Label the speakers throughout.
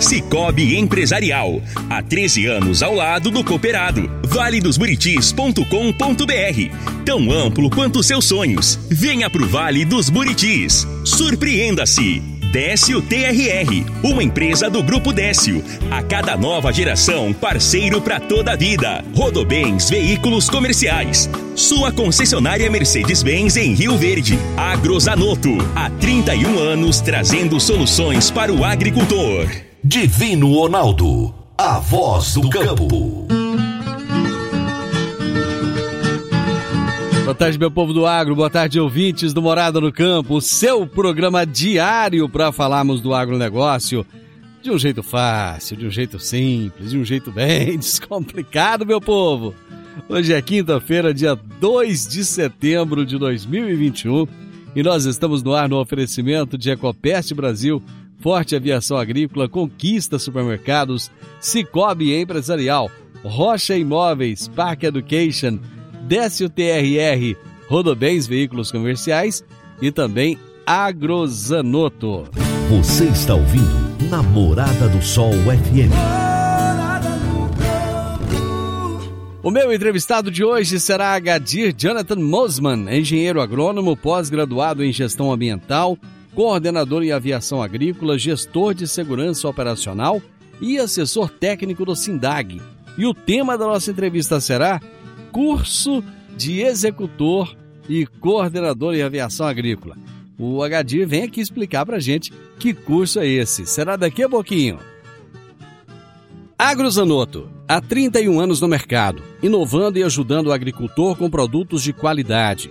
Speaker 1: Cicobi Empresarial. Há 13 anos ao lado do cooperado. valedosburitis.com.br. Tão amplo quanto seus sonhos. Venha pro Vale dos Buritis. Surpreenda-se. Décio TRR, uma empresa do Grupo Décio. A cada nova geração, parceiro para toda a vida. Rodobens Veículos Comerciais. Sua concessionária Mercedes-Benz em Rio Verde. Agrozanoto, há 31 anos trazendo soluções para o agricultor.
Speaker 2: Divino Ronaldo, a voz do campo.
Speaker 3: Boa tarde, meu povo do agro, boa tarde, ouvintes do Morada no Campo, seu programa diário para falarmos do agronegócio de um jeito fácil, de um jeito simples, de um jeito bem descomplicado, meu povo. Hoje é quinta-feira, dia 2 de setembro de 2021 e nós estamos no ar no oferecimento de Ecopest Brasil, Forte Aviação Agrícola, Conquista Supermercados, Cicobi Empresarial, Rocha Imóveis, Park Education, Décio TRR, Rodobens Veículos Comerciais e também Agrozanoto.
Speaker 2: Você está ouvindo Namorada do Sol FM.
Speaker 3: O meu entrevistado de hoje será Agadir Jonathan Mosman, engenheiro agrônomo, pós-graduado em gestão ambiental, coordenador em aviação agrícola, gestor de segurança operacional e assessor técnico do SINDAG. E o tema da nossa entrevista será curso de executor e coordenador em aviação agrícola. O Agadir vem aqui explicar para gente que curso é esse. Será daqui a pouquinho. Agrozanoto, há 31 anos no mercado, inovando e ajudando o agricultor com produtos de qualidade,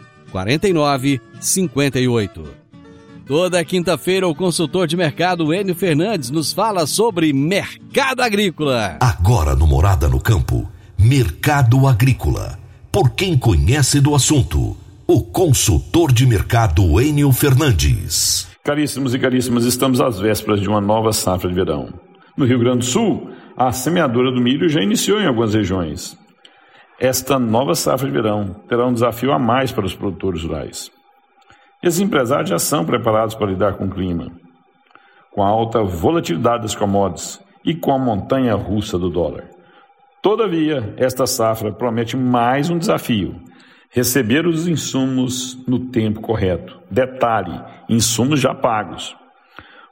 Speaker 3: 4958. Toda quinta-feira, o consultor de mercado Enio Fernandes nos fala sobre mercado agrícola.
Speaker 2: Agora no Morada no Campo, Mercado Agrícola. Por quem conhece do assunto, o consultor de mercado Enio Fernandes.
Speaker 4: Caríssimos e caríssimas, estamos às vésperas de uma nova safra de verão. No Rio Grande do Sul, a semeadura do milho já iniciou em algumas regiões. Esta nova safra de verão terá um desafio a mais para os produtores rurais. Esses empresários já são preparados para lidar com o clima, com a alta volatilidade das commodities e com a montanha russa do dólar. Todavia, esta safra promete mais um desafio: receber os insumos no tempo correto. Detalhe: insumos já pagos.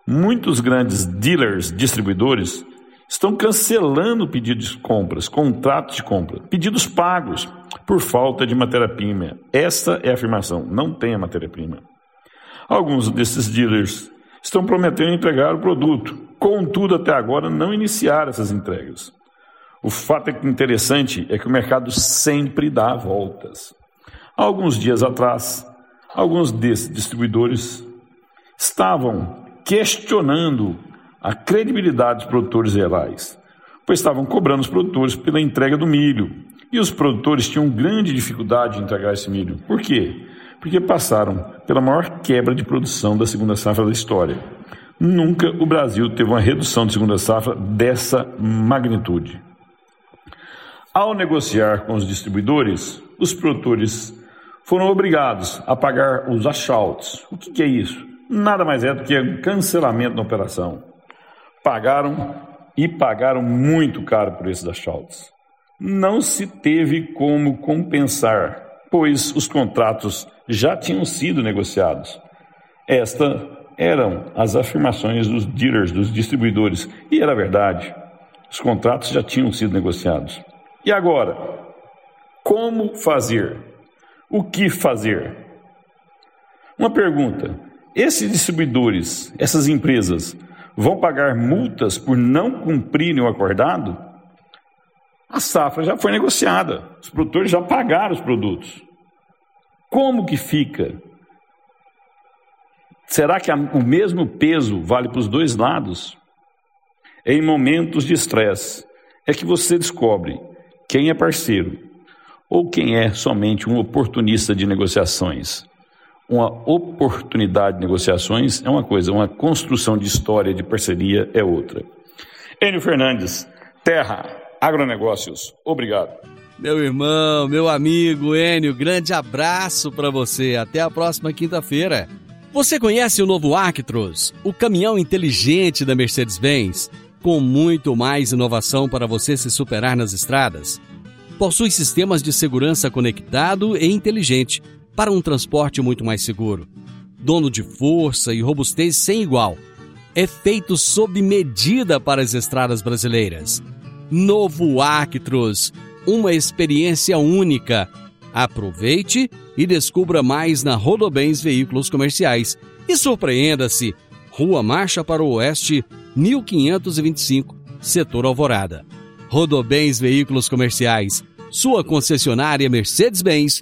Speaker 4: Muitos grandes dealers, distribuidores, estão cancelando pedidos de compras, contratos de compra, pedidos pagos por falta de matéria-prima. Essa é a afirmação: não tem a matéria-prima. Alguns desses dealers estão prometendo entregar o produto, contudo, até agora não iniciaram essas entregas. O fato interessante é que o mercado sempre dá voltas. Alguns dias atrás, alguns desses distribuidores estavam questionando a credibilidade dos produtores reais, pois estavam cobrando os produtores pela entrega do milho. E os produtores tinham grande dificuldade de entregar esse milho. Por quê? Porque passaram pela maior quebra de produção da segunda safra da história. Nunca o Brasil teve uma redução de segunda safra dessa magnitude. Ao negociar com os distribuidores, os produtores foram obrigados a pagar os achouts. O que, que é isso? Nada mais é do que um cancelamento da operação. Pagaram e pagaram muito caro por esses achouts. Não se teve como compensar, pois os contratos já tinham sido negociados. Estas eram as afirmações dos dealers, dos distribuidores, e era verdade. Os contratos já tinham sido negociados. E agora, como fazer? O que fazer? Uma pergunta: esses distribuidores, essas empresas, vão pagar multas por não cumprirem o acordado? A safra já foi negociada, os produtores já pagaram os produtos. Como que fica? Será que o mesmo peso vale para os dois lados? Em momentos de estresse é que você descobre quem é parceiro ou quem é somente um oportunista de negociações. Uma oportunidade de negociações é uma coisa, uma construção de história de parceria é outra. Enio Fernandes, Terra, Agronegócios, obrigado.
Speaker 3: Meu irmão, meu amigo Enio, grande abraço para você. Até a próxima quinta-feira. Você conhece o novo Actros, o caminhão inteligente da Mercedes-Benz? com muito mais inovação para você se superar nas estradas. Possui sistemas de segurança conectado e inteligente para um transporte muito mais seguro. Dono de força e robustez sem igual. É feito sob medida para as estradas brasileiras. Novo Actros, uma experiência única. Aproveite e descubra mais na Rodobens Veículos Comerciais e surpreenda-se. Rua Marcha para o Oeste, 1525, Setor Alvorada. Rodobens Veículos Comerciais, sua concessionária Mercedes-Benz,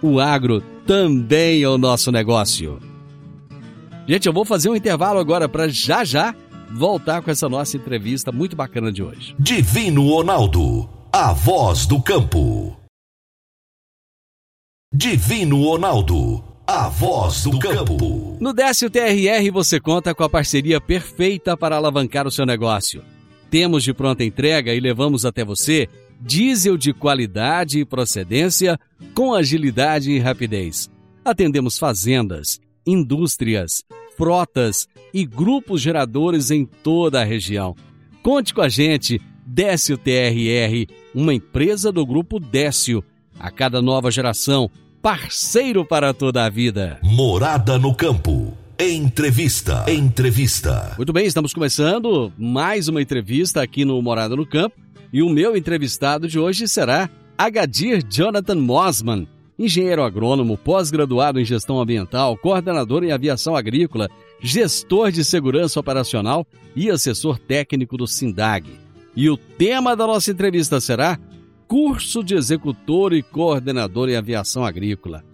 Speaker 3: O agro também é o nosso negócio. Gente, eu vou fazer um intervalo agora para já já voltar com essa nossa entrevista muito bacana de hoje.
Speaker 2: Divino Ronaldo, a voz do campo. Divino Ronaldo, a voz do campo.
Speaker 3: No Décio TRR você conta com a parceria perfeita para alavancar o seu negócio. Temos de pronta entrega e levamos até você diesel de qualidade e procedência com agilidade e rapidez. Atendemos fazendas, indústrias, frotas e grupos geradores em toda a região. Conte com a gente, Décio TRR, uma empresa do grupo Décio. A cada nova geração, parceiro para toda a vida.
Speaker 2: Morada no campo. Entrevista. Entrevista.
Speaker 3: Muito bem, estamos começando mais uma entrevista aqui no Morada no Campo. E o meu entrevistado de hoje será Agadir Jonathan Mosman, engenheiro agrônomo, pós-graduado em gestão ambiental, coordenador em aviação agrícola, gestor de segurança operacional e assessor técnico do SINDAG. E o tema da nossa entrevista será curso de executor e coordenador em aviação agrícola.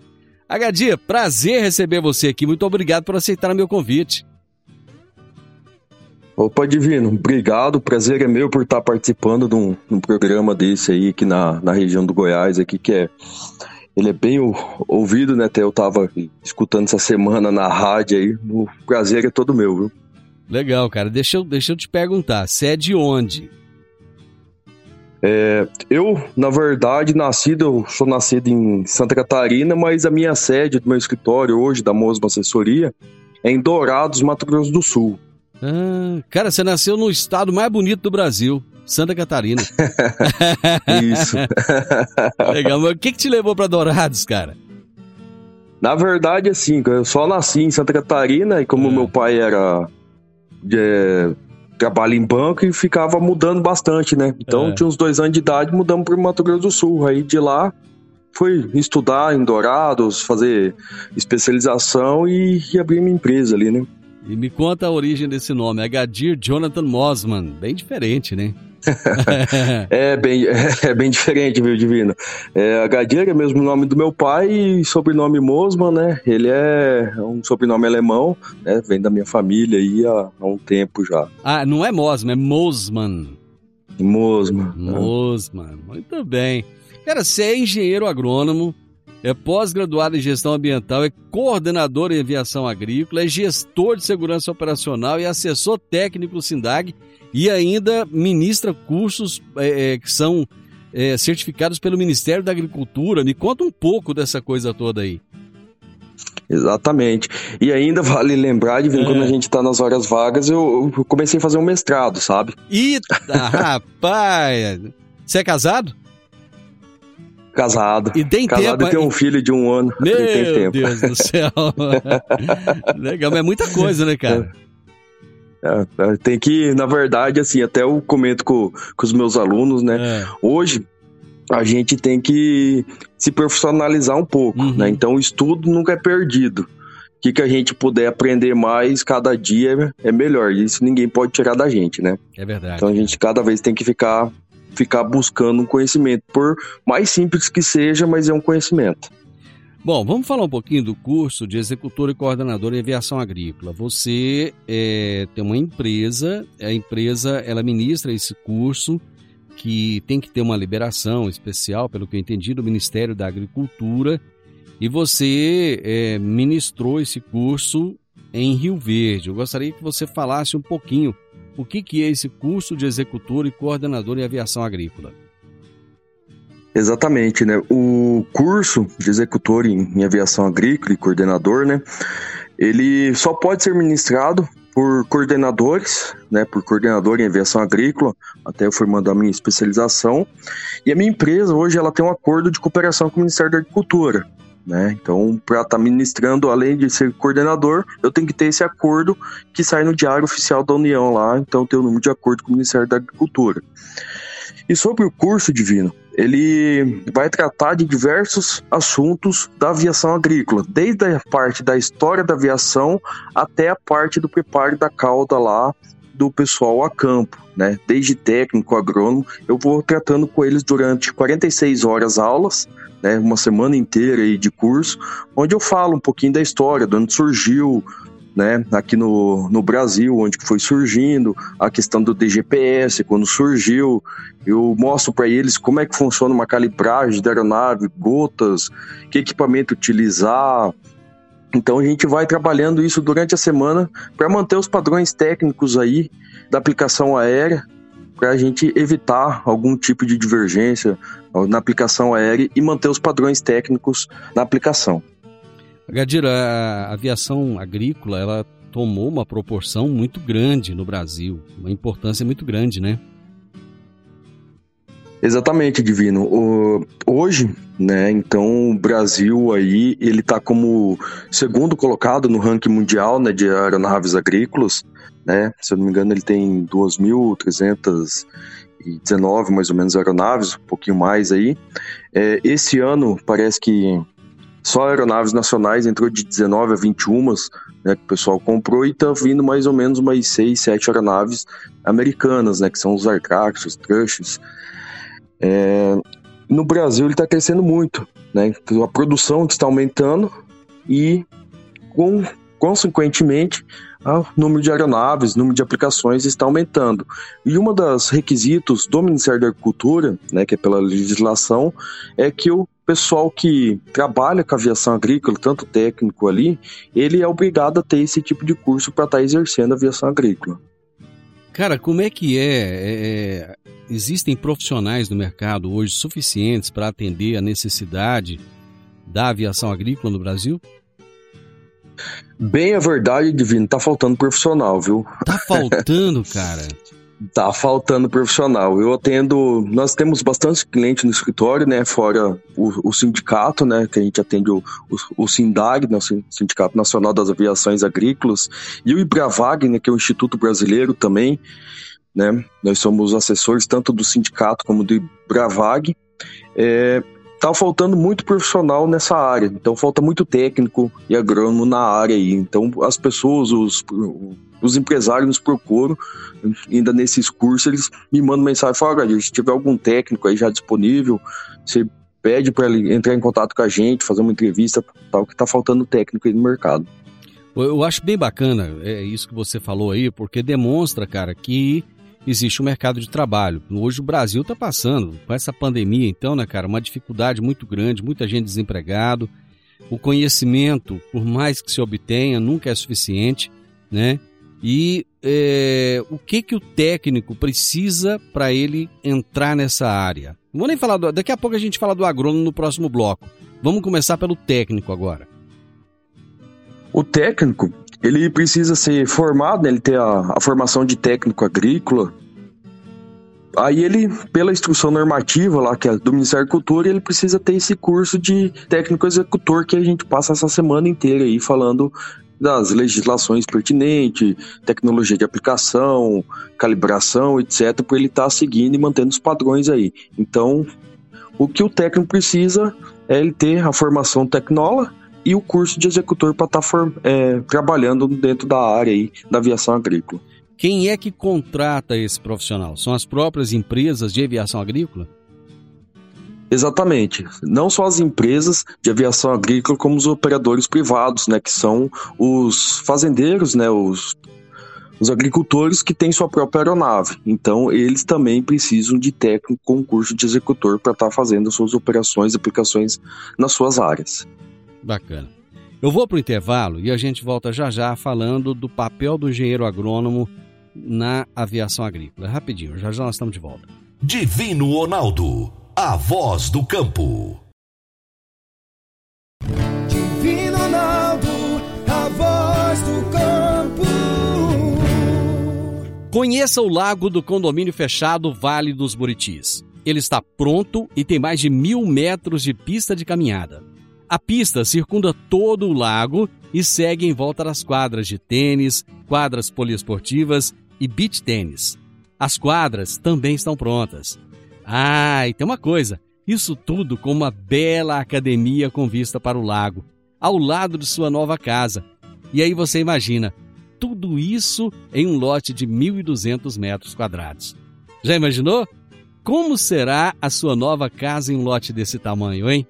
Speaker 3: Agadia, prazer receber você aqui. Muito obrigado por aceitar meu convite.
Speaker 5: Opa, Divino, obrigado. Prazer é meu por estar participando de um, um programa desse aí aqui na, na região do Goiás, aqui que é ele é bem ouvido, né? Até eu tava escutando essa semana na rádio aí. O prazer é todo meu, viu?
Speaker 3: Legal, cara. Deixa eu, deixa eu te perguntar, você é de onde?
Speaker 5: É, eu, na verdade, nascido, eu sou nascido em Santa Catarina, mas a minha sede do meu escritório hoje, da Mosma Assessoria, é em Dourados, Mato Grosso do Sul.
Speaker 3: Ah, cara, você nasceu no estado mais bonito do Brasil, Santa Catarina.
Speaker 5: Isso.
Speaker 3: Legal, mas o que, que te levou para Dourados, cara?
Speaker 5: Na verdade, assim, eu só nasci em Santa Catarina e como é. meu pai era de, trabalho em banco e ficava mudando bastante, né? Então, é. tinha uns dois anos de idade, mudamos para Mato Grosso do Sul. Aí de lá fui estudar em Dourados, fazer especialização e, e abrir minha empresa ali, né?
Speaker 3: E me conta a origem desse nome, Agadir Jonathan Mosman. Bem diferente, né?
Speaker 5: é, bem, é bem diferente, viu, Divino? É, Agadir é mesmo o nome do meu pai e sobrenome Mosman, né? Ele é um sobrenome alemão, né? Vem da minha família aí há, há um tempo já.
Speaker 3: Ah, não é Mosman, é Mosman.
Speaker 5: Mosman.
Speaker 3: Mosman, né? muito bem. Cara, você é engenheiro agrônomo, é pós-graduado em gestão ambiental, é coordenador em aviação agrícola, é gestor de segurança operacional e assessor técnico do SINDAG e ainda ministra cursos é, é, que são é, certificados pelo Ministério da Agricultura. Me conta um pouco dessa coisa toda aí.
Speaker 5: Exatamente. E ainda vale lembrar de é. quando a gente está nas horas vagas, eu, eu, comecei a fazer um mestrado, sabe?
Speaker 3: Eita, rapaz! Você é casado?
Speaker 5: Casado.
Speaker 3: E tem
Speaker 5: Casado
Speaker 3: tempo.
Speaker 5: e tem um filho de um ano.
Speaker 3: Meu Deus do céu. Legal, mas é muita coisa, né, cara?
Speaker 5: É, é, tem que, na verdade, assim, até eu comento com, com os meus alunos, né? É. Hoje, a gente tem que se profissionalizar um pouco, uhum. né? Então, o estudo nunca é perdido. O que, que a gente puder aprender mais cada dia é melhor. Isso ninguém pode tirar da gente, né?
Speaker 3: É verdade.
Speaker 5: Então, a gente cada vez tem que ficar, ficar buscando um conhecimento. Por mais simples que seja, mas é um conhecimento.
Speaker 3: Bom, vamos falar um pouquinho do curso de executor e coordenador em aviação agrícola. Você é, tem uma empresa, a empresa ela ministra esse curso que tem que ter uma liberação especial, pelo que eu entendi, do Ministério da Agricultura. E você é, ministrou esse curso em Rio Verde. Eu gostaria que você falasse um pouquinho o que, que é esse curso de executor e coordenador em aviação agrícola.
Speaker 5: Exatamente, né? O curso de executor em, em aviação agrícola e coordenador, né? Ele só pode ser ministrado por coordenadores, né, por coordenador em aviação agrícola, até eu formando a minha especialização. E a minha empresa hoje ela tem um acordo de cooperação com o Ministério da Agricultura. Né? Então, para estar tá ministrando, além de ser coordenador, eu tenho que ter esse acordo que sai no Diário Oficial da União lá, então tem o número de acordo com o Ministério da Agricultura. E sobre o curso divino, ele vai tratar de diversos assuntos da aviação agrícola, desde a parte da história da aviação até a parte do preparo da cauda lá do pessoal a campo, né? Desde técnico, agrônomo, eu vou tratando com eles durante 46 horas aulas, né? Uma semana inteira aí de curso, onde eu falo um pouquinho da história, de onde surgiu, né, aqui no, no Brasil, onde foi surgindo, a questão do DGPS, quando surgiu, eu mostro para eles como é que funciona uma calibragem da aeronave, gotas, que equipamento utilizar. Então a gente vai trabalhando isso durante a semana para manter os padrões técnicos aí da aplicação aérea, para a gente evitar algum tipo de divergência na aplicação aérea e manter os padrões técnicos na aplicação.
Speaker 3: Gadira, a aviação agrícola, ela tomou uma proporção muito grande no Brasil, uma importância muito grande, né?
Speaker 5: Exatamente, Divino. Hoje, né, então o Brasil aí, ele tá como segundo colocado no ranking mundial, né, de aeronaves agrícolas, né? Se eu não me engano, ele tem 2.319 mais ou menos aeronaves, um pouquinho mais aí. É, esse ano parece que só aeronaves nacionais entrou de 19 a 21, né, que o pessoal comprou, e tá vindo mais ou menos umas 6, 7 aeronaves americanas, né, que são os Aircraft, os Trushes. É, no Brasil ele está crescendo muito, né, a produção está aumentando e, com, consequentemente, o número de aeronaves, número de aplicações está aumentando. E uma das requisitos do Ministério da Agricultura, né, que é pela legislação, é que o pessoal que trabalha com aviação agrícola, tanto técnico ali, ele é obrigado a ter esse tipo de curso para estar exercendo a aviação agrícola.
Speaker 3: Cara, como é que é? é, é existem profissionais no mercado hoje suficientes para atender a necessidade da aviação agrícola no Brasil?
Speaker 5: Bem a verdade, Divino, tá faltando profissional, viu?
Speaker 3: Tá faltando, cara.
Speaker 5: Tá faltando profissional. Eu atendo, nós temos bastante cliente no escritório, né? Fora o, o sindicato, né? Que a gente atende o, o, o SINDAG, né, o Sindicato Nacional das Aviações Agrícolas, e o IBRAVAG, né? Que é o Instituto Brasileiro também, né? Nós somos assessores tanto do sindicato como do IBRAVAG. É, tá faltando muito profissional nessa área. Então falta muito técnico e agrônomo na área aí. Então as pessoas, os, os empresários nos procuram, ainda nesses cursos, eles me mandam mensagem falam, se tiver algum técnico aí já disponível, você pede para ele entrar em contato com a gente, fazer uma entrevista, tal, que tá faltando técnico aí no mercado.
Speaker 3: Eu acho bem bacana é isso que você falou aí, porque demonstra, cara, que existe um mercado de trabalho. Hoje o Brasil está passando, com essa pandemia, então, né, cara, uma dificuldade muito grande, muita gente desempregado. O conhecimento, por mais que se obtenha, nunca é suficiente, né? E é, o que que o técnico precisa para ele entrar nessa área? Não vou nem falar do, daqui a pouco a gente fala do agrônomo no próximo bloco. Vamos começar pelo técnico agora.
Speaker 5: O técnico, ele precisa ser formado, né? ele ter a, a formação de técnico agrícola. Aí ele, pela instrução normativa lá, que é do Ministério da Cultura, ele precisa ter esse curso de técnico executor que a gente passa essa semana inteira aí falando das legislações pertinentes, tecnologia de aplicação, calibração, etc, para ele estar tá seguindo e mantendo os padrões aí. Então, o que o técnico precisa é ele ter a formação tecnola e o curso de executor para estar tá é, trabalhando dentro da área aí da aviação agrícola.
Speaker 3: Quem é que contrata esse profissional? São as próprias empresas de aviação agrícola?
Speaker 5: Exatamente. Não só as empresas de aviação agrícola, como os operadores privados, né, que são os fazendeiros, né, os, os agricultores que têm sua própria aeronave. Então, eles também precisam de técnico com curso de executor para estar tá fazendo suas operações e aplicações nas suas áreas.
Speaker 3: Bacana. Eu vou para o intervalo e a gente volta já já falando do papel do engenheiro agrônomo na aviação agrícola. Rapidinho, já já nós estamos de volta.
Speaker 2: Divino Ronaldo, a voz do campo.
Speaker 6: Divino Ronaldo, a voz do campo.
Speaker 3: Conheça o lago do condomínio fechado Vale dos Buritis. Ele está pronto e tem mais de mil metros de pista de caminhada. A pista circunda todo o lago e segue em volta das quadras de tênis, quadras poliesportivas e beach tênis. As quadras também estão prontas. Ah, e tem uma coisa: isso tudo com uma bela academia com vista para o lago, ao lado de sua nova casa. E aí você imagina, tudo isso em um lote de 1.200 metros quadrados. Já imaginou? Como será a sua nova casa em um lote desse tamanho, hein?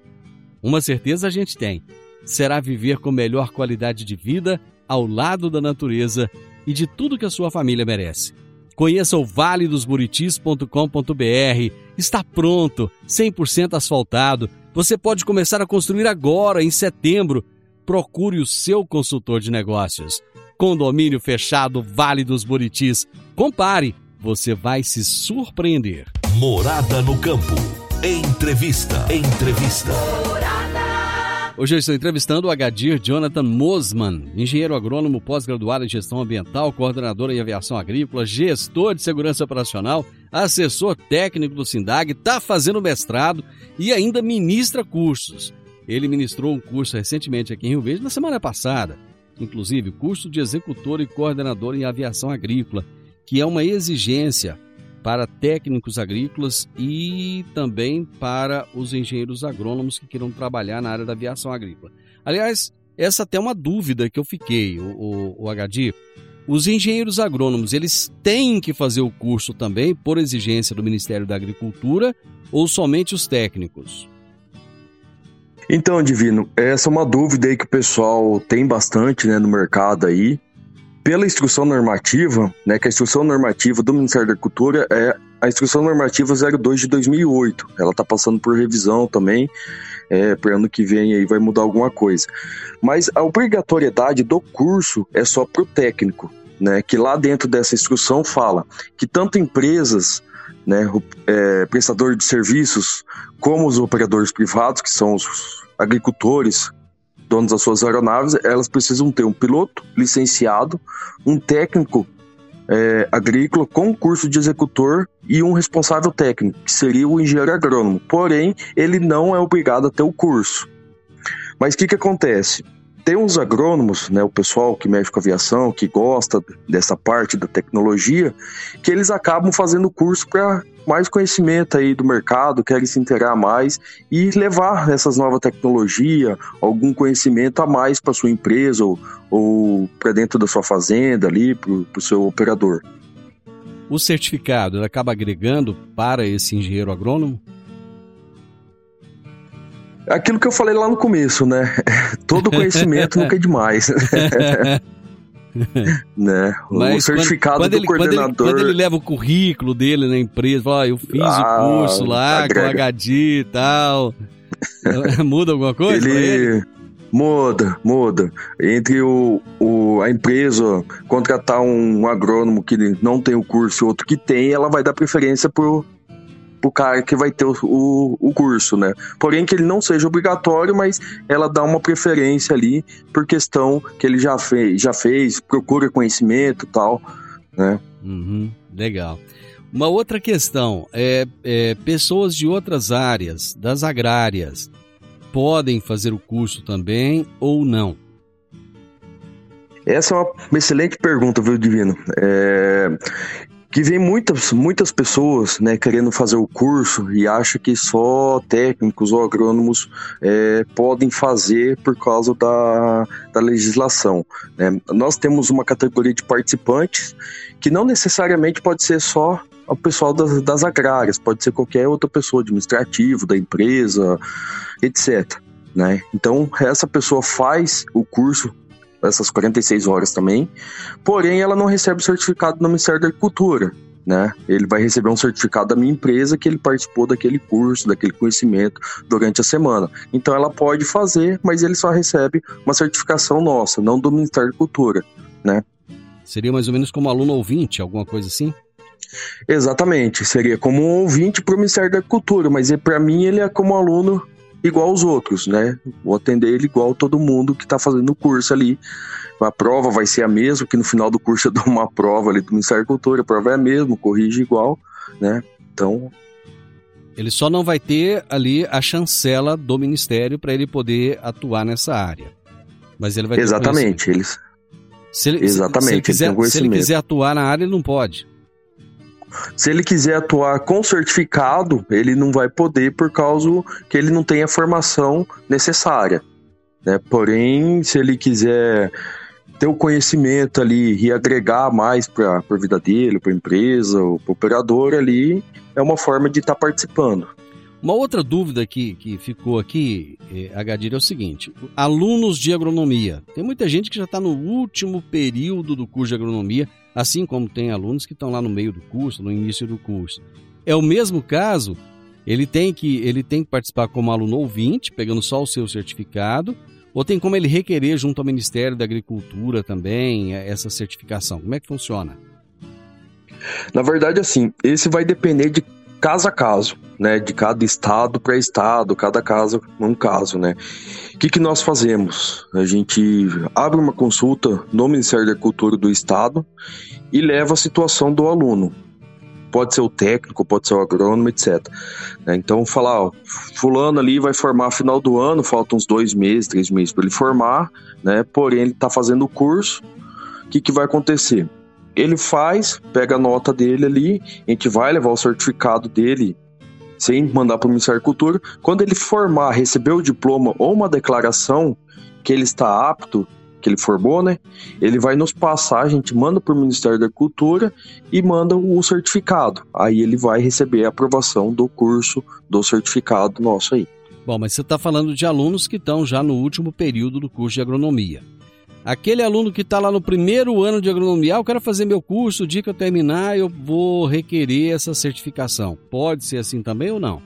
Speaker 3: Uma certeza a gente tem: será viver com melhor qualidade de vida ao lado da natureza e de tudo que a sua família merece. Conheça o valedosburitis.com.br. Está pronto, 100% asfaltado. Você pode começar a construir agora, em setembro. Procure o seu consultor de negócios. Condomínio fechado Vale dos Buritis. Compare, você vai se surpreender.
Speaker 2: Morada no campo. Entrevista. Entrevista.
Speaker 3: Hoje eu estou entrevistando o Agadir Jonathan Mosman, engenheiro agrônomo pós-graduado em gestão ambiental, coordenador em aviação agrícola, gestor de segurança operacional, assessor técnico do SINDAG, está fazendo mestrado e ainda ministra cursos. Ele ministrou um curso recentemente aqui em Rio Verde, na semana passada, inclusive curso de executor e coordenador em aviação agrícola, que é uma exigência para técnicos agrícolas e também para os engenheiros agrônomos que queiram trabalhar na área da aviação agrícola. Aliás, essa até é uma dúvida que eu fiquei, o, o, o. Os engenheiros agrônomos, eles têm que fazer o curso também por exigência do Ministério da Agricultura ou somente os técnicos?
Speaker 5: Então, Divino, essa é uma dúvida aí que o pessoal tem bastante né, no mercado aí pela instrução normativa, né, que a instrução normativa do Ministério da Agricultura é a instrução normativa 02 de 2008. Ela está passando por revisão também, é, para ano que vem aí vai mudar alguma coisa. Mas a obrigatoriedade do curso é só para o técnico, né, que lá dentro dessa instrução fala que tanto empresas né, é, prestador de serviços, como os operadores privados, que são os agricultores, donos das suas aeronaves, elas precisam ter um piloto licenciado, um técnico é, agrícola com curso de executor e um responsável técnico, que seria o engenheiro agrônomo. Porém, ele não é obrigado a ter o curso. Mas o que, que acontece? Tem uns agrônomos, né, o pessoal que mexe com aviação, que gosta dessa parte da tecnologia, que eles acabam fazendo curso para mais conhecimento aí do mercado, querem se inteirar mais e levar essas novas tecnologias, algum conhecimento a mais para sua empresa ou, ou para dentro da sua fazenda ali, para o seu operador.
Speaker 3: O certificado acaba agregando para esse engenheiro agrônomo?
Speaker 5: Aquilo que eu falei lá no começo, né? Todo conhecimento nunca é demais. né?
Speaker 3: Mas o certificado quando, quando do ele, coordenador. Quando ele, quando ele, leva o currículo dele na empresa, fala, oh, eu fiz ah, o curso lá agrega. com HD e tal. muda alguma coisa?
Speaker 5: Ele, ele, muda, muda. Entre o, o, a empresa contratar um agrônomo que não tem o curso e outro que tem, ela vai dar preferência pro, pro cara que vai ter o, o, o, curso, né? Porém que ele não seja obrigatório, mas ela dá uma preferência ali por questão que ele já fez, já fez procura conhecimento tal, né?
Speaker 3: Uhum, legal. Uma outra questão é, é pessoas de outras áreas, das agrárias, podem fazer o curso também ou não?
Speaker 5: Essa é uma excelente pergunta, viu, Divino? É, que vem muitas, muitas pessoas né, querendo fazer o curso e acha que só técnicos ou agrônomos é, podem fazer por causa da, da legislação. Né? Nós temos uma categoria de participantes que não necessariamente pode ser só o pessoal das, das agrárias, pode ser qualquer outra pessoa, administrativo, da empresa, etc. Né? Então, essa pessoa faz o curso, essas 46 horas também, porém ela não recebe o certificado do Ministério da Agricultura. Né? Ele vai receber um certificado da minha empresa que ele participou daquele curso, daquele conhecimento durante a semana. Então ela pode fazer, mas ele só recebe uma certificação nossa, não do Ministério da Cultura, né?
Speaker 3: Seria mais ou menos como aluno ouvinte, alguma coisa assim?
Speaker 5: Exatamente, seria como um ouvinte para o Ministério da Cultura, mas para mim ele é como aluno igual aos outros, né? Vou atender ele igual todo mundo que está fazendo o curso ali. A prova vai ser a mesma, que no final do curso eu dou uma prova ali do Ministério da Cultura, a prova é a mesma, corrige igual, né? Então.
Speaker 3: Ele só não vai ter ali a chancela do Ministério para ele poder atuar nessa área. Mas ele vai ter
Speaker 5: Exatamente, eles.
Speaker 3: Se ele, Exatamente, se ele, quiser, se ele quiser atuar na área, ele não pode.
Speaker 5: Se ele quiser atuar com certificado, ele não vai poder por causa que ele não tem a formação necessária. Né? Porém, se ele quiser ter o conhecimento ali e agregar mais para a vida dele, para a empresa, para o operador ali, é uma forma de estar tá participando.
Speaker 3: Uma outra dúvida que, que ficou aqui, eh, Agadir, é o seguinte: alunos de agronomia. Tem muita gente que já está no último período do curso de agronomia, assim como tem alunos que estão lá no meio do curso, no início do curso. É o mesmo caso, ele tem que, ele tem que participar como aluno ouvinte, pegando só o seu certificado, ou tem como ele requerer junto ao Ministério da Agricultura também eh, essa certificação? Como é que funciona?
Speaker 5: Na verdade, assim, esse vai depender de caso a caso, né? De cada estado para estado, cada caso um caso, né? O que, que nós fazemos? A gente abre uma consulta no Ministério da Cultura do Estado e leva a situação do aluno. Pode ser o técnico, pode ser o agrônomo, etc. Né? Então, falar, ó, fulano ali vai formar final do ano, faltam uns dois meses, três meses para ele formar, né? Porém, ele está fazendo o curso. O que, que vai acontecer? Ele faz, pega a nota dele ali, a gente vai levar o certificado dele sem mandar para o Ministério da Cultura. Quando ele formar, receber o diploma ou uma declaração que ele está apto, que ele formou, né? Ele vai nos passar, a gente manda para o Ministério da Cultura e manda o certificado. Aí ele vai receber a aprovação do curso, do certificado nosso aí.
Speaker 3: Bom, mas você está falando de alunos que estão já no último período do curso de agronomia. Aquele aluno que está lá no primeiro ano de agronomia, ah, eu quero fazer meu curso, o dia que eu terminar eu vou requerer essa certificação. Pode ser assim também ou não?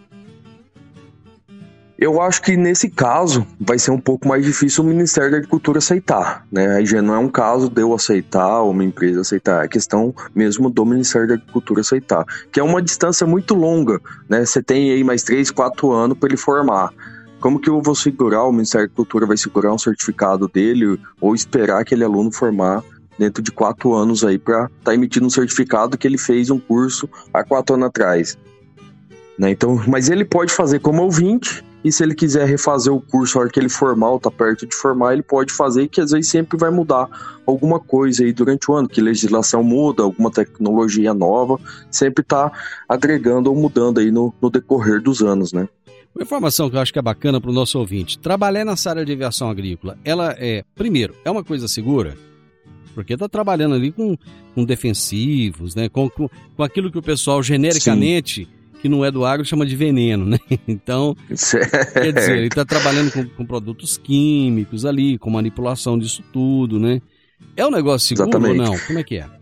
Speaker 5: Eu acho que nesse caso vai ser um pouco mais difícil o Ministério da Agricultura aceitar, né? Aí já não é um caso de eu aceitar ou uma empresa aceitar, é questão mesmo do Ministério da Agricultura aceitar, que é uma distância muito longa, né? Você tem aí mais três, quatro anos para ele formar. Como que eu vou segurar, o Ministério da Cultura vai segurar um certificado dele ou esperar aquele aluno formar dentro de quatro anos aí para estar tá emitindo um certificado que ele fez um curso há quatro anos atrás. Né? Então, mas ele pode fazer como ouvinte e se ele quiser refazer o curso na hora que ele formar ou tá perto de formar, ele pode fazer, que às vezes sempre vai mudar alguma coisa aí durante o ano, que legislação muda, alguma tecnologia nova, sempre tá agregando ou mudando aí no, no decorrer dos anos, né?
Speaker 3: Uma informação que eu acho que é bacana para o nosso ouvinte: trabalhar nessa área de aviação agrícola, ela é, primeiro, é uma coisa segura? Porque está trabalhando ali com, com defensivos, né? Com, com, com, aquilo que o pessoal genericamente, Sim. que não é do agro, chama de veneno, né? Então, certo. quer dizer, ele está trabalhando com, com, produtos químicos ali, com manipulação disso tudo, né? É um negócio seguro Exatamente. ou não? Como é que é?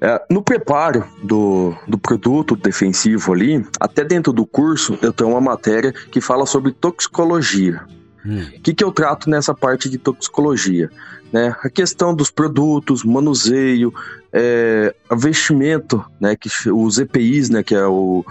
Speaker 5: É, no preparo do, do produto defensivo ali, até dentro do curso, eu tenho uma matéria que fala sobre toxicologia. Hum. O hum. que, que eu trato nessa parte de toxicologia? Né? A questão dos produtos, manuseio, é, investimento, né, que os EPIs, né, que é o,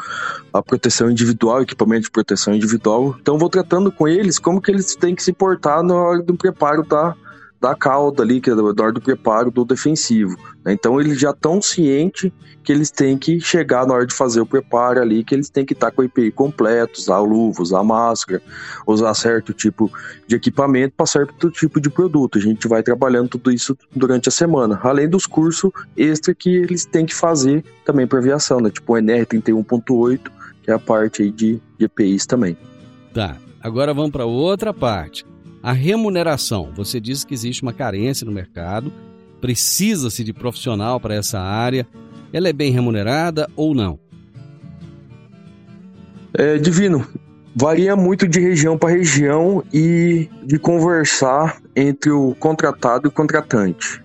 Speaker 5: a proteção individual, equipamento de proteção individual. Então vou tratando com eles como que eles têm que se portar na hora do preparo da, da cauda ali, que é hora do preparo do defensivo. Né? Então eles já estão cientes que eles têm que chegar na hora de fazer o preparo ali, que eles têm que estar com o EPI completo, usar luva, usar máscara, usar certo tipo de equipamento para certo tipo de produto. A gente vai trabalhando tudo isso durante a semana, além dos cursos extra que eles têm que fazer também para aviação, né? tipo o NR 31.8, que é a parte aí de, de EPIs também.
Speaker 3: Tá, agora vamos para outra parte. A remuneração. Você disse que existe uma carência no mercado, precisa-se de profissional para essa área. Ela é bem remunerada ou não?
Speaker 5: É, divino, varia muito de região para região e de conversar entre o contratado e o contratante.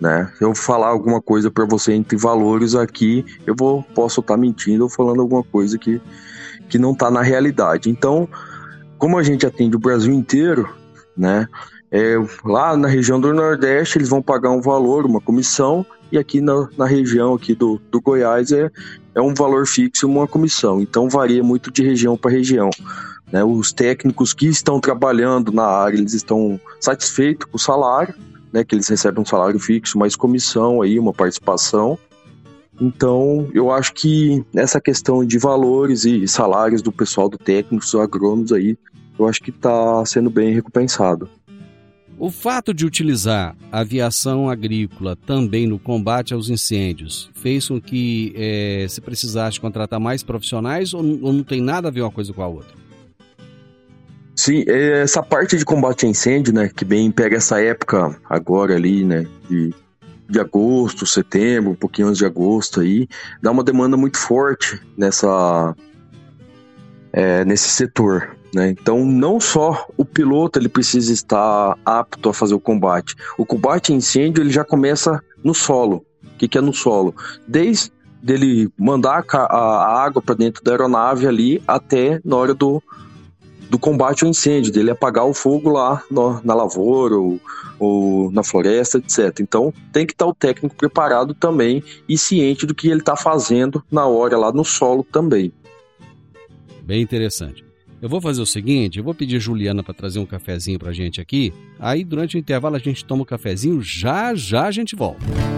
Speaker 5: Né? Se eu falar alguma coisa para você entre valores aqui, eu vou posso estar tá mentindo ou falando alguma coisa que, que não está na realidade. Então, como a gente atende o Brasil inteiro, né? É, lá na região do Nordeste eles vão pagar um valor, uma comissão, e aqui na, na região aqui do, do Goiás é, é um valor fixo, uma comissão. Então varia muito de região para região. Né? Os técnicos que estão trabalhando na área, eles estão satisfeitos com o salário, né? que eles recebem um salário fixo, mais comissão aí, uma participação. Então, eu acho que essa questão de valores e salários do pessoal do técnico, dos agrônomos aí, eu acho que está sendo bem recompensado.
Speaker 3: O fato de utilizar a aviação agrícola também no combate aos incêndios fez com que é, se precisasse contratar mais profissionais ou, ou não tem nada a ver uma coisa com a outra?
Speaker 5: Sim, é, essa parte de combate a incêndio, né, que bem pega essa época agora ali, né, de, de agosto, setembro, um pouquinho antes de agosto aí, dá uma demanda muito forte nessa é, nesse setor. Né? Então, não só o piloto ele precisa estar apto a fazer o combate. O combate a incêndio ele já começa no solo. O que, que é no solo? Desde dele mandar a, água para dentro da aeronave ali até na hora do, do combate ao incêndio, dele apagar o fogo lá no, na lavoura ou, ou, na floresta, etc. Então tem que estar o técnico preparado também e ciente do que ele está fazendo na hora lá no solo também.
Speaker 3: Bem interessante. Eu vou fazer o seguinte, eu vou pedir a Juliana para trazer um cafezinho pra gente aqui. Aí durante o intervalo a gente toma um cafezinho, já já a gente volta.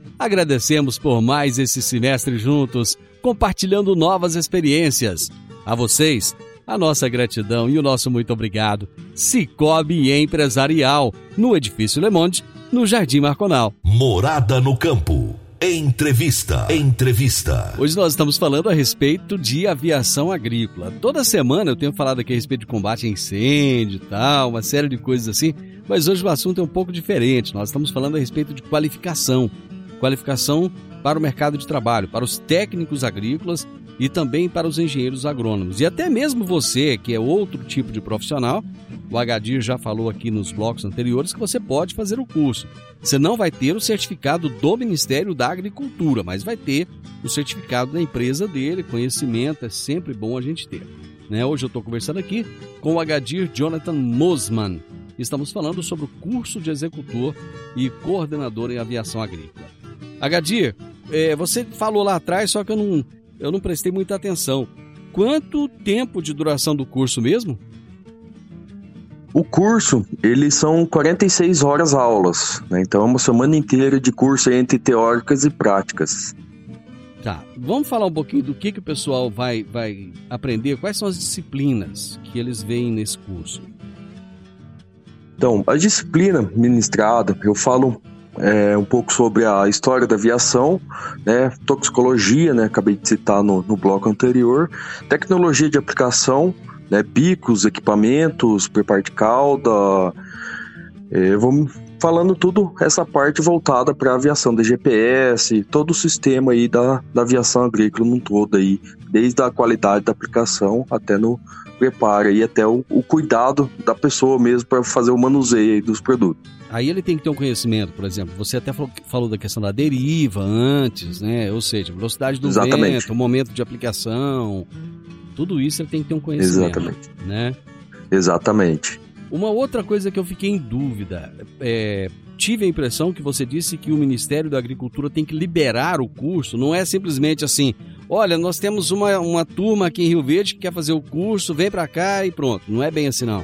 Speaker 3: agradecemos por mais esse semestre juntos, compartilhando novas experiências. A vocês, a nossa gratidão e o nosso muito obrigado. Cicobi Empresarial, no Edifício Le Monde, no Jardim Marconal.
Speaker 2: Morada no Campo. Entrevista. Entrevista.
Speaker 3: Hoje nós estamos falando a respeito de aviação agrícola. Toda semana eu tenho falado aqui a respeito de combate a incêndio e tal, uma série de coisas assim, mas hoje o assunto é um pouco diferente. Nós estamos falando a respeito de qualificação. Qualificação para o mercado de trabalho, para os técnicos agrícolas e também para os engenheiros agrônomos. E até mesmo você, que é outro tipo de profissional, o Agadir já falou aqui nos blocos anteriores que você pode fazer o curso. Você não vai ter o certificado do Ministério da Agricultura, mas vai ter o certificado da empresa dele. Conhecimento é sempre bom a gente ter. Né? Hoje eu estou conversando aqui com o Agadir Jonathan Mosman. Estamos falando sobre o curso de executor e coordenador em aviação agrícola. Agadir, é, você falou lá atrás, só que eu não, eu não prestei muita atenção. Quanto tempo de duração do curso mesmo?
Speaker 5: O curso, eles são 46 horas aulas, né? então é uma semana inteira de curso entre teóricas e práticas.
Speaker 3: Tá, vamos falar um pouquinho do que, que o pessoal vai, vai aprender, quais são as disciplinas que eles veem nesse curso?
Speaker 5: Então, a disciplina ministrada, eu falo é, um pouco sobre a história da aviação, né, toxicologia, né, acabei de citar no, no bloco anterior, tecnologia de aplicação, né? Bicos, equipamentos, preparo de calda. É, vamos falando tudo essa parte voltada para a aviação da GPS, todo o sistema aí da, da aviação agrícola no todo aí, desde a qualidade da aplicação até no preparo e até o, o cuidado da pessoa mesmo para fazer o manuseio dos produtos.
Speaker 3: Aí ele tem que ter um conhecimento, por exemplo, você até falou, falou da questão da deriva antes, né? Ou seja, velocidade do
Speaker 5: Exatamente.
Speaker 3: vento, momento de aplicação, tudo isso ele tem que ter um conhecimento,
Speaker 5: Exatamente.
Speaker 3: né?
Speaker 5: Exatamente.
Speaker 3: Uma outra coisa que eu fiquei em dúvida, é, tive a impressão que você disse que o Ministério da Agricultura tem que liberar o curso, não é simplesmente assim, olha, nós temos uma, uma turma aqui em Rio Verde que quer fazer o curso, vem para cá e pronto, não é bem assim não.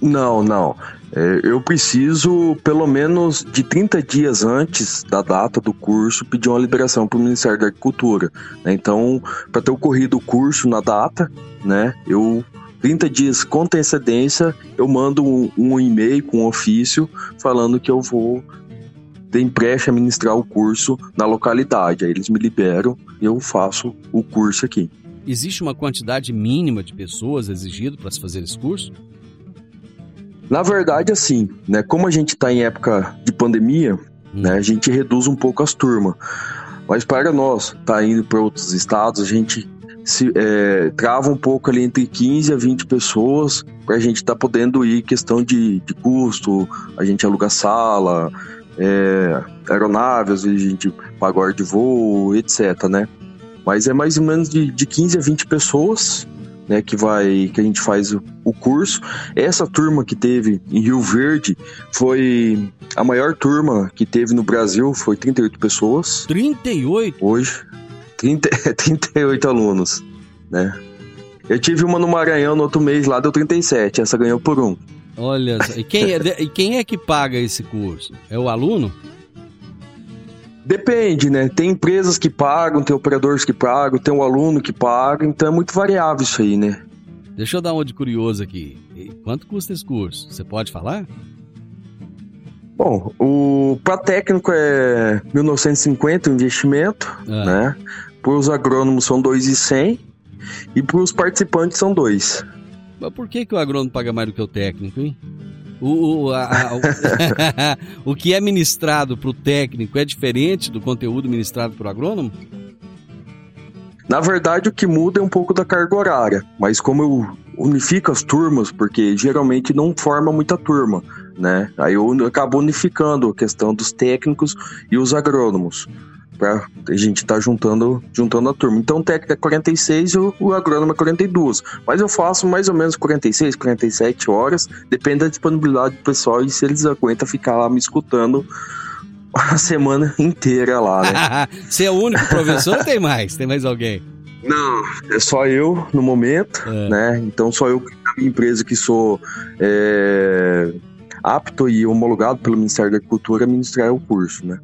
Speaker 5: Não, não. É, eu preciso, pelo menos de 30 dias antes da data do curso, pedir uma liberação para o Ministério da Agricultura. né? Então, para ter ocorrido o curso na data, né, eu 30 dias com antecedência, eu mando um, um e-mail com um ofício falando que eu vou ter empréstimo a ministrar o curso na localidade. Aí eles me liberam e eu faço o curso aqui.
Speaker 3: Existe uma quantidade mínima de pessoas exigido para se fazer esse curso?
Speaker 5: Na verdade, assim, né? Como a gente está em época de pandemia, né? A gente reduz um pouco as turmas. Mas para nós, tá indo para outros estados, a gente se é, trava um pouco ali entre 15 a 20 pessoas para a gente estar tá podendo ir questão de, de custo, a gente aluga sala, é, aeronave, às vezes a gente paga hora de voo, etc, né? Mas é mais ou menos de, de 15 a 20 pessoas né, que vai que a gente faz o, o curso. Essa turma que teve em Rio Verde foi a maior turma que teve no Brasil, foi 38 pessoas.
Speaker 3: 38?
Speaker 5: Hoje, 30, 38 alunos, né? Eu tive uma no Maranhão no outro mês lá, deu 37, essa ganhou por um.
Speaker 3: Olha, e quem é, e quem é que paga esse curso? É o aluno?
Speaker 5: Depende, né? Tem empresas que pagam, tem operadores que pagam, tem um aluno que paga, então é muito variável isso aí, né?
Speaker 3: Deixa eu dar uma de curioso aqui. Quanto custa esse curso? Você pode falar?
Speaker 5: Bom, o para técnico é 1950 o investimento,
Speaker 3: Ah.
Speaker 5: né? Para os agrônomos são 2,100 e para os participantes são dois.
Speaker 3: Mas por que, que o agrônomo paga mais do que o técnico, hein? O, o, a- o, o que é ministrado para o técnico é diferente do conteúdo ministrado para o agrônomo?
Speaker 5: Na verdade, o que muda é um pouco da carga horária, mas como eu unifico as turmas, porque geralmente não forma muita turma, né? Aí eu acabo unificando a questão dos técnicos e os agrônomos, pra a gente estar juntando, juntando a turma. Então o técnico é 46 e o, o agrônomo é 42, mas eu faço mais ou menos 46, 47 horas, depende da disponibilidade do pessoal e se eles aguentam ficar lá me escutando a semana inteira lá, né?
Speaker 3: Você é o único professor ou tem mais? Tem mais alguém?
Speaker 5: Não, é só eu no momento,
Speaker 3: É.
Speaker 5: né? Então só eu na minha empresa que sou é, apto e homologado pelo Ministério da Agricultura a ministrar o curso, né?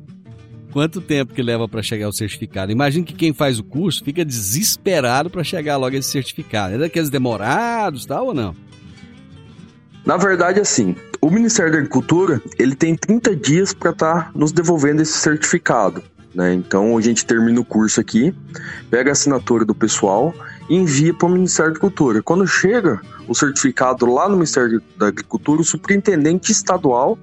Speaker 3: Quanto tempo que leva para chegar o certificado? Imagina que quem faz o curso fica desesperado para chegar logo esse certificado. É daqueles demorados, tal ou não?
Speaker 5: Na verdade, assim, o Ministério da Agricultura ele tem 30 dias para estar nos devolvendo esse certificado. Né? Então a gente termina o curso aqui, pega a assinatura do pessoal e envia para o Ministério da Agricultura. Quando chega o certificado lá no Ministério da Agricultura, o superintendente estadual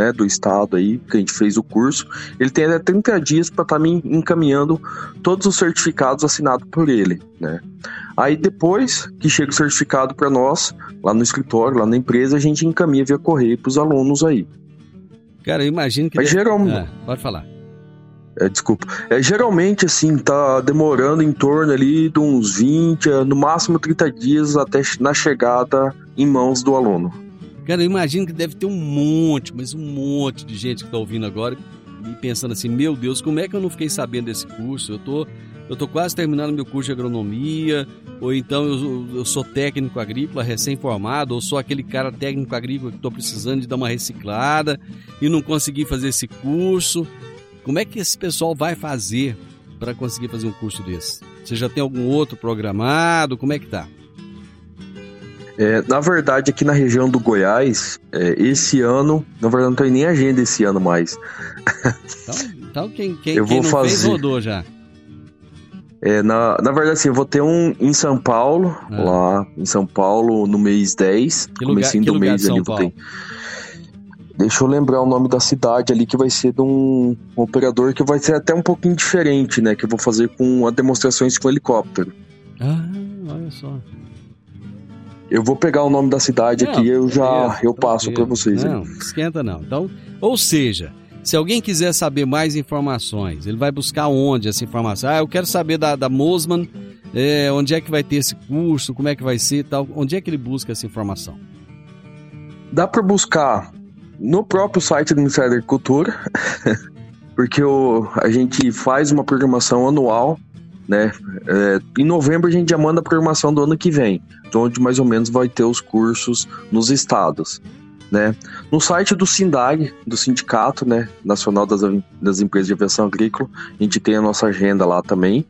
Speaker 5: né, do estado aí, que a gente fez o curso, ele tem até 30 dias para estar me encaminhando todos os certificados assinados por ele, né? Aí depois que chega o certificado para nós, lá no escritório, lá na empresa, a gente encaminha via correio para os alunos aí.
Speaker 3: Cara, eu imagino que.
Speaker 5: Mas
Speaker 3: deve-
Speaker 5: geralmente,
Speaker 3: Ah, pode falar.
Speaker 5: é, desculpa, é, geralmente assim, tá demorando em torno ali de uns 20, a- no máximo 30 dias até na chegada em mãos do aluno.
Speaker 3: Cara, eu imagino que deve ter um monte, mas um monte de gente que tá ouvindo agora e pensando assim, meu Deus, como é que eu não fiquei sabendo desse curso? Eu tô, eu tô quase terminando meu curso de agronomia, ou então eu, eu sou técnico agrícola recém-formado, ou sou aquele cara técnico agrícola que tô precisando de dar uma reciclada e não consegui fazer esse curso. Como é que esse pessoal vai fazer para conseguir fazer um curso desse? Você já tem algum outro programado? Como é que tá?
Speaker 5: É, na verdade, aqui na região do Goiás, é, esse ano, na verdade, não tem nem agenda esse ano mais.
Speaker 3: Então, então quem, quem,
Speaker 5: Eu
Speaker 3: quem
Speaker 5: vou
Speaker 3: fez
Speaker 5: fazer.
Speaker 3: rodou já.
Speaker 5: É, na, na verdade, assim, eu vou ter um em São Paulo, é. lá em São Paulo, no mês 10.
Speaker 3: Que comecinho lugar, do mês ali, vou ter.
Speaker 5: Deixa eu lembrar o nome da cidade ali, que vai ser de um, um, operador que vai ser até um pouquinho diferente, né? Que eu vou fazer com a demonstrações com helicóptero.
Speaker 3: Ah, olha só.
Speaker 5: Eu vou pegar o nome da cidade não, aqui e eu já eu passo para vocês.
Speaker 3: Não, aí. esquenta não. Então, ou seja, se alguém quiser saber mais informações, ele vai buscar onde essa informação? Ah, eu quero saber da, da Mosman, é, onde é que vai ter esse curso, como é que vai ser tal. Onde é que ele busca essa informação?
Speaker 5: Dá para buscar no próprio site do Ministério da Agricultura, porque o, a gente faz uma programação anual, né? É, em novembro a gente já manda a programação do ano que vem, onde mais ou menos vai ter os cursos nos estados. Né? No site do SINDAG, do Sindicato né, Nacional das, das Empresas de Aviação Agrícola, a gente tem a nossa agenda lá também.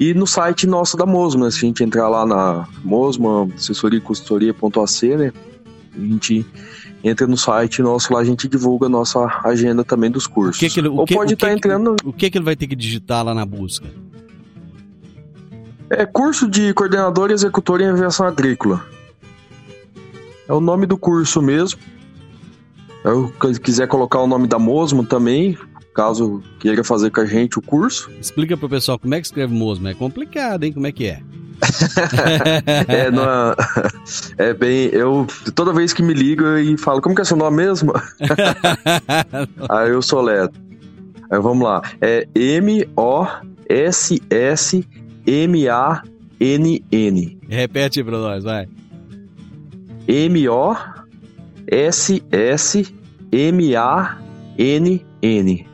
Speaker 5: E no site nosso da Mosma, né, se a gente entrar lá na Mosma, assessoria consultoria.ac, né, a gente entra no site nosso lá, a gente divulga a nossa agenda também dos cursos. O
Speaker 3: que que ele, Ou que, pode estar tá entrando... O que, que ele vai ter que digitar lá na busca?
Speaker 5: É curso de coordenador e executor em aviação agrícola. É o nome do curso mesmo. Eu, se quiser colocar o nome da Mosmo também, caso queira fazer com a gente o curso.
Speaker 3: Explica pro pessoal como é que escreve Mosmo. É complicado, hein? Como é que é?
Speaker 5: é, é bem. Eu toda vez que me ligo e falo, como que é seu nome mesmo? Aí eu sou Leto. Aí vamos lá. É M-O-S-S-M-A-N-N.
Speaker 3: Repete pra nós, vai.
Speaker 5: M-O-S-S-M-A-N-N.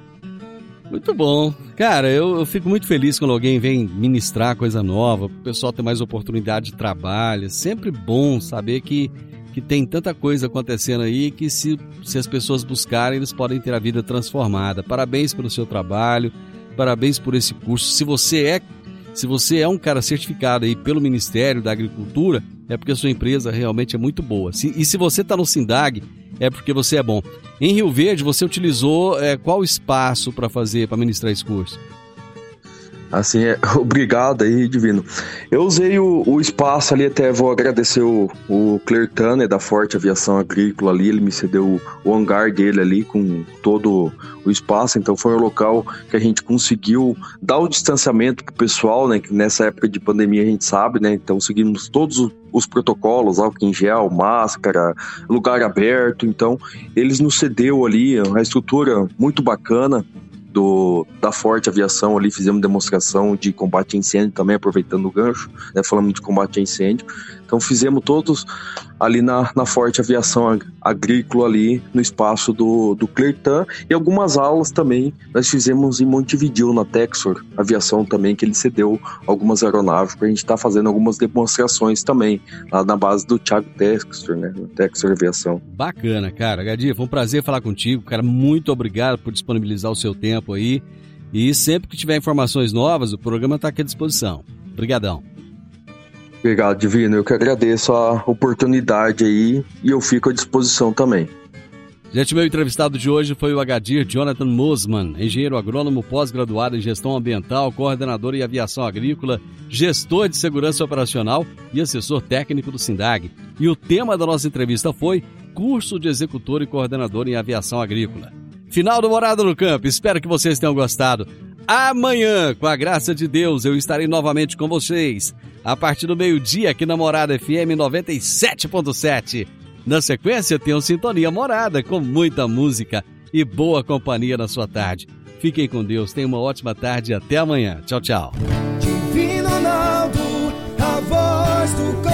Speaker 3: Muito bom. Cara, eu, eu, fico muito feliz quando alguém vem ministrar coisa nova, o pessoal ter mais oportunidade de trabalho. É sempre bom saber que, que tem tanta coisa acontecendo aí que se, se as pessoas buscarem, eles podem ter a vida transformada. Parabéns pelo seu trabalho, parabéns por esse curso. Se você é se você é um cara certificado aí pelo Ministério da Agricultura, é porque a sua empresa realmente é muito boa. E se você está no SINDAG, é porque você é bom. Em Rio Verde, você utilizou é, qual espaço para fazer, para ministrar esse curso?
Speaker 5: Assim, é, obrigado aí, Divino. Eu usei o, o, espaço ali, até vou agradecer o, o Clertane da Forte Aviação Agrícola ali, ele me cedeu o, hangar dele ali com todo o espaço, então foi um local que a gente conseguiu dar o distanciamento pro pessoal, né, que nessa época de pandemia a gente sabe, né, então seguimos todos os, os protocolos, álcool em gel, máscara, lugar aberto, então eles nos cedeu ali uma estrutura muito bacana, do, da Forte Aviação ali, fizemos demonstração de combate a incêndio também, aproveitando o gancho, né, falamos de combate a incêndio. Então fizemos todos ali na, na Forte Aviação Agrícola ali no espaço do, do Clertan e algumas aulas também nós fizemos em Montevideo, na Texor Aviação também, que ele cedeu algumas aeronaves para a gente estar tá fazendo algumas demonstrações também, lá na base do Thiago Texor, né, Texor Aviação.
Speaker 3: Bacana, cara. Gadia, foi um prazer falar contigo, cara, muito obrigado por disponibilizar o seu tempo aí e sempre que tiver informações novas, o programa está aqui à disposição. Obrigadão.
Speaker 5: Obrigado, Divino. Eu que agradeço a oportunidade aí e eu fico à disposição também.
Speaker 3: Gente, meu entrevistado de hoje foi o Agadir Jonathan Mosman, engenheiro agrônomo pós-graduado em gestão ambiental, coordenador em aviação agrícola, gestor de segurança operacional e assessor técnico do SINDAG. E o tema da nossa entrevista foi curso de executor e coordenador em aviação agrícola. Final do Morada no Campo. Espero que vocês tenham gostado. Amanhã, com a graça de Deus, eu estarei novamente com vocês a partir do meio-dia aqui na Morada FM 97.7. Na sequência, tem um Sintonia Morada com muita música e boa companhia na sua tarde. Fiquem com Deus, tenham uma ótima tarde e até amanhã. Tchau, tchau. Divino Ronaldo, a voz do.